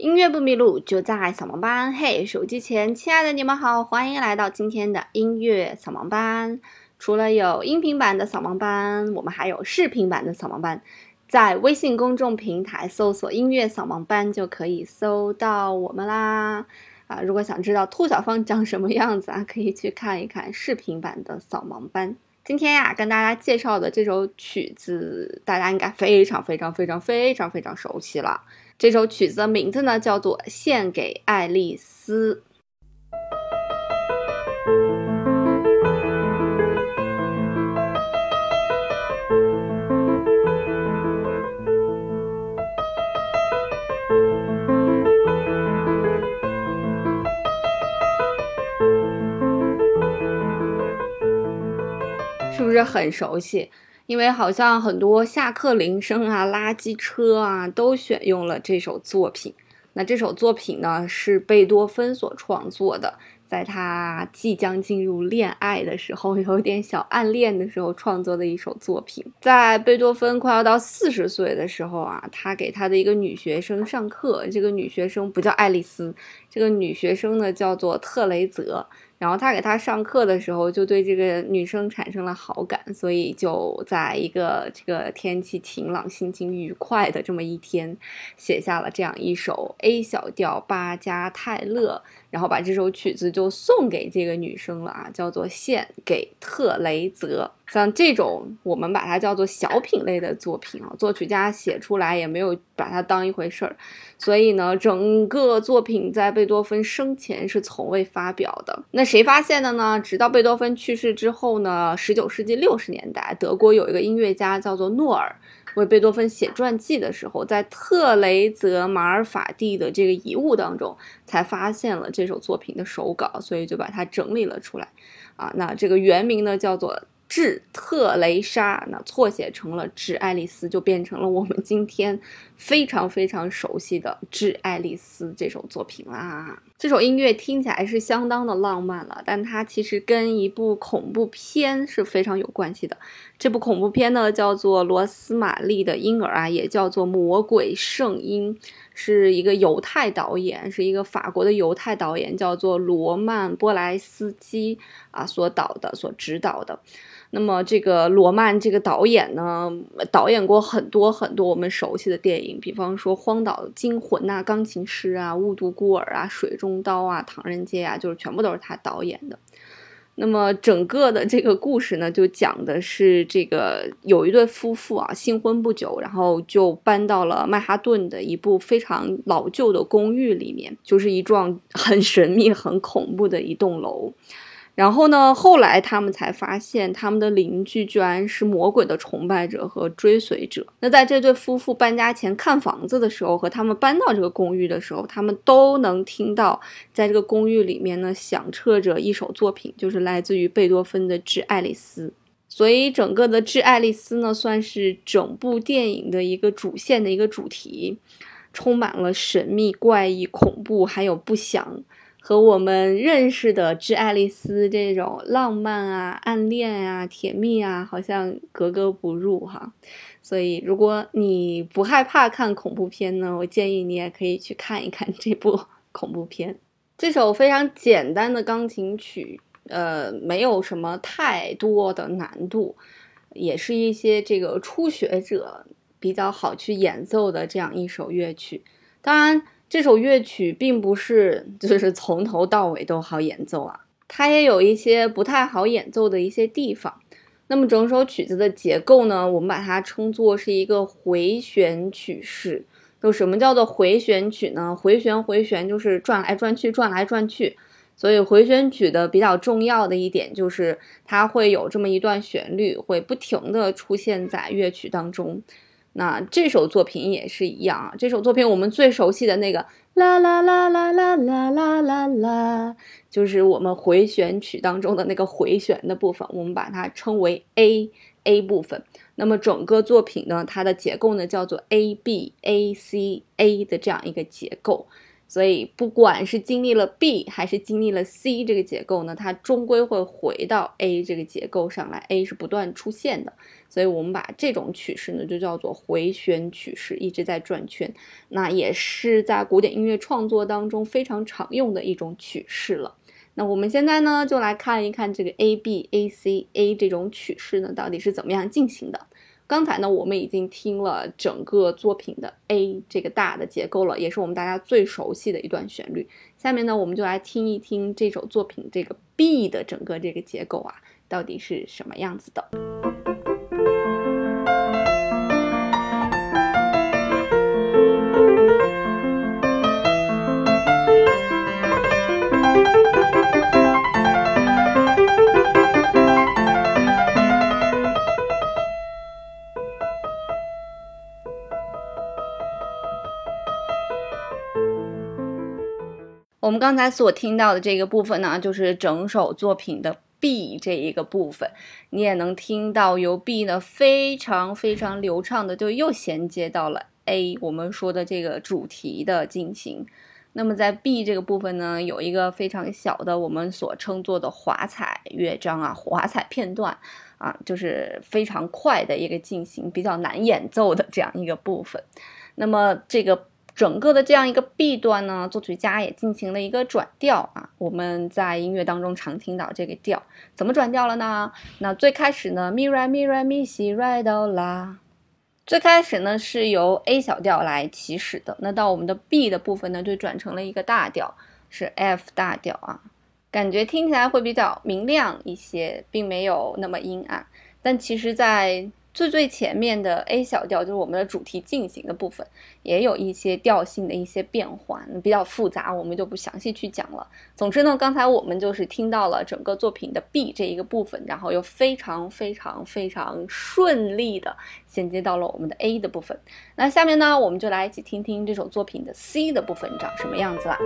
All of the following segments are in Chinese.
音乐不迷路，就在扫盲班。嘿，手机前亲爱的你们好，欢迎来到今天的音乐扫盲班。除了有音频版的扫盲班，我们还有视频版的扫盲班。在微信公众平台搜索“音乐扫盲班”就可以搜到我们啦。啊，如果想知道兔小芳长什么样子啊，可以去看一看视频版的扫盲班。今天呀，跟大家介绍的这首曲子，大家应该非常非常非常非常非常熟悉了。这首曲子的名字呢，叫做《献给爱丽丝》。是不是很熟悉？因为好像很多下课铃声啊、垃圾车啊都选用了这首作品。那这首作品呢是贝多芬所创作的，在他即将进入恋爱的时候，有点小暗恋的时候创作的一首作品。在贝多芬快要到四十岁的时候啊，他给他的一个女学生上课，这个女学生不叫爱丽丝，这个女学生呢叫做特雷泽。然后他给他上课的时候，就对这个女生产生了好感，所以就在一个这个天气晴朗、心情愉快的这么一天，写下了这样一首 A 小调巴加泰勒，然后把这首曲子就送给这个女生了啊，叫做献给特雷泽。像这种，我们把它叫做小品类的作品啊，作曲家写出来也没有把它当一回事儿，所以呢，整个作品在贝多芬生前是从未发表的。那谁发现的呢？直到贝多芬去世之后呢，十九世纪六十年代，德国有一个音乐家叫做诺尔，为贝多芬写传记的时候，在特雷泽马尔法蒂的这个遗物当中，才发现了这首作品的手稿，所以就把它整理了出来。啊，那这个原名呢，叫做。致特蕾莎，那错写成了致爱丽丝，就变成了我们今天非常非常熟悉的《致爱丽丝》这首作品啦。这首音乐听起来是相当的浪漫了，但它其实跟一部恐怖片是非常有关系的。这部恐怖片呢，叫做《罗斯玛丽的婴儿》啊，也叫做《魔鬼圣婴》，是一个犹太导演，是一个法国的犹太导演，叫做罗曼波莱斯基啊所导的，所指导的。那么这个罗曼这个导演呢，导演过很多很多我们熟悉的电影，比方说《荒岛惊魂》呐，《钢琴师》啊，《雾都孤儿》啊，《水中刀》啊，《唐人街》啊，就是全部都是他导演的。那么整个的这个故事呢，就讲的是这个有一对夫妇啊，新婚不久，然后就搬到了曼哈顿的一部非常老旧的公寓里面，就是一幢很神秘、很恐怖的一栋楼。然后呢？后来他们才发现，他们的邻居居然是魔鬼的崇拜者和追随者。那在这对夫妇搬家前看房子的时候，和他们搬到这个公寓的时候，他们都能听到，在这个公寓里面呢，响彻着一首作品，就是来自于贝多芬的《致爱丽丝》。所以，整个的《致爱丽丝》呢，算是整部电影的一个主线的一个主题，充满了神秘、怪异、恐怖，还有不祥。和我们认识的《致爱丽丝》这种浪漫啊、暗恋啊、甜蜜啊，好像格格不入哈。所以，如果你不害怕看恐怖片呢，我建议你也可以去看一看这部恐怖片。这首非常简单的钢琴曲，呃，没有什么太多的难度，也是一些这个初学者比较好去演奏的这样一首乐曲。当然。这首乐曲并不是就是从头到尾都好演奏啊，它也有一些不太好演奏的一些地方。那么整首曲子的结构呢，我们把它称作是一个回旋曲式。就什么叫做回旋曲呢？回旋回旋就是转来转去，转来转去。所以回旋曲的比较重要的一点就是它会有这么一段旋律，会不停的出现在乐曲当中。那这首作品也是一样啊，这首作品我们最熟悉的那个啦啦啦啦啦啦啦啦啦，就是我们回旋曲当中的那个回旋的部分，我们把它称为 A A 部分。那么整个作品呢，它的结构呢叫做 A B A C A 的这样一个结构。所以不管是经历了 B 还是经历了 C 这个结构呢，它终归会回到 A 这个结构上来，A 是不断出现的。所以我们把这种曲式呢，就叫做回旋曲式，一直在转圈。那也是在古典音乐创作当中非常常用的一种曲式了。那我们现在呢，就来看一看这个 A B A C A 这种曲式呢，到底是怎么样进行的。刚才呢，我们已经听了整个作品的 A 这个大的结构了，也是我们大家最熟悉的一段旋律。下面呢，我们就来听一听这首作品这个 B 的整个这个结构啊，到底是什么样子的。我们刚才所听到的这个部分呢，就是整首作品的 B 这一个部分。你也能听到由 B 呢非常非常流畅的，就又衔接到了 A 我们说的这个主题的进行。那么在 B 这个部分呢，有一个非常小的我们所称作的华彩乐章啊，华彩片段啊，就是非常快的一个进行，比较难演奏的这样一个部分。那么这个。整个的这样一个 B 段呢，作曲家也进行了一个转调啊。我们在音乐当中常听到这个调，怎么转调了呢？那最开始呢，mi re mi re mi si re do la，最开始呢是由 A 小调来起始的。那到我们的 B 的部分呢，就转成了一个大调，是 F 大调啊。感觉听起来会比较明亮一些，并没有那么阴暗。但其实，在最最前面的 A 小调就是我们的主题进行的部分，也有一些调性的一些变化，比较复杂，我们就不详细去讲了。总之呢，刚才我们就是听到了整个作品的 B 这一个部分，然后又非常非常非常顺利的衔接到了我们的 A 的部分。那下面呢，我们就来一起听听这首作品的 C 的部分长什么样子啦。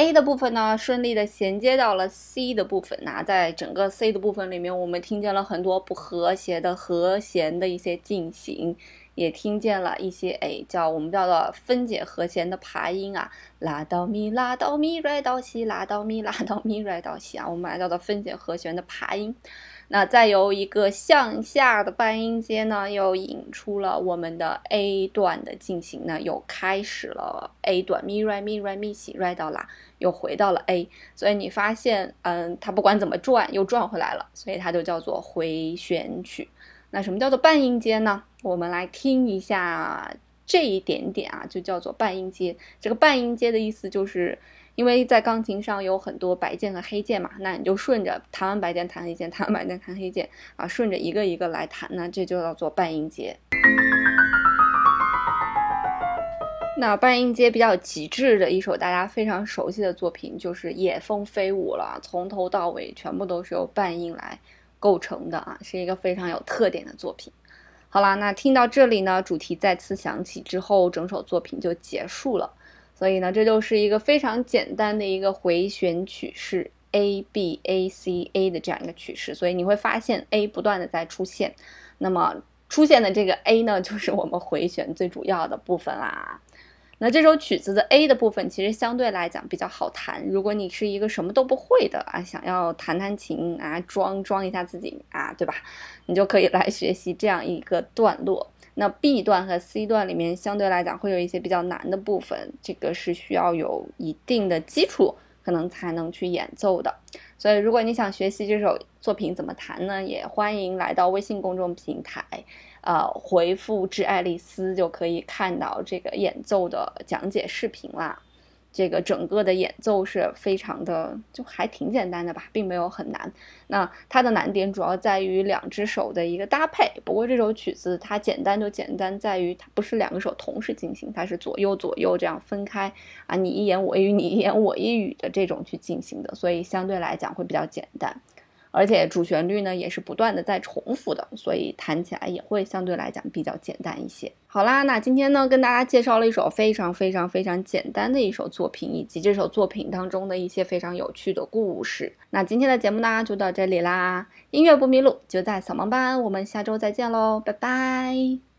A 的部分呢，顺利的衔接到了 C 的部分。那在整个 C 的部分里面，我们听见了很多不和谐的和弦的一些进行，也听见了一些哎，叫我们叫做分解和弦的爬音啊，拉到咪，拉到咪，瑞到西，拉到咪，拉到咪，瑞到西啊，我们来叫做分解和弦的爬音。那再由一个向下的半音阶呢，又引出了我们的 A 段的进行呢，又开始了 A 段咪来咪来咪西来到啦，又回到了 A，所以你发现，嗯，它不管怎么转，又转回来了，所以它就叫做回旋曲。那什么叫做半音阶呢？我们来听一下这一点点啊，就叫做半音阶。这个半音阶的意思就是。因为在钢琴上有很多白键和黑键嘛，那你就顺着弹完白键弹黑键，弹完白键弹黑键啊，顺着一个一个来弹，那这就叫做半音阶。那半音阶比较极致的一首大家非常熟悉的作品就是《野蜂飞舞》了，从头到尾全部都是由半音来构成的啊，是一个非常有特点的作品。好啦，那听到这里呢，主题再次响起之后，整首作品就结束了。所以呢，这就是一个非常简单的一个回旋曲式 A B A C A 的这样一个曲式。所以你会发现 A 不断的在出现，那么出现的这个 A 呢，就是我们回旋最主要的部分啦。那这首曲子的 A 的部分其实相对来讲比较好弹。如果你是一个什么都不会的啊，想要弹弹琴啊，装装一下自己啊，对吧？你就可以来学习这样一个段落。那 B 段和 C 段里面相对来讲会有一些比较难的部分，这个是需要有一定的基础，可能才能去演奏的。所以，如果你想学习这首作品怎么弹呢，也欢迎来到微信公众平台，呃，回复“致爱丽丝”就可以看到这个演奏的讲解视频啦。这个整个的演奏是非常的，就还挺简单的吧，并没有很难。那它的难点主要在于两只手的一个搭配。不过这首曲子它简单就简单在于它不是两个手同时进行，它是左右左右这样分开啊，你一言我一语，你一言我一语的这种去进行的，所以相对来讲会比较简单。而且主旋律呢也是不断的在重复的，所以弹起来也会相对来讲比较简单一些。好啦，那今天呢跟大家介绍了一首非常非常非常简单的一首作品，以及这首作品当中的一些非常有趣的故事。那今天的节目呢就到这里啦，音乐不迷路就在扫盲班，我们下周再见喽，拜拜。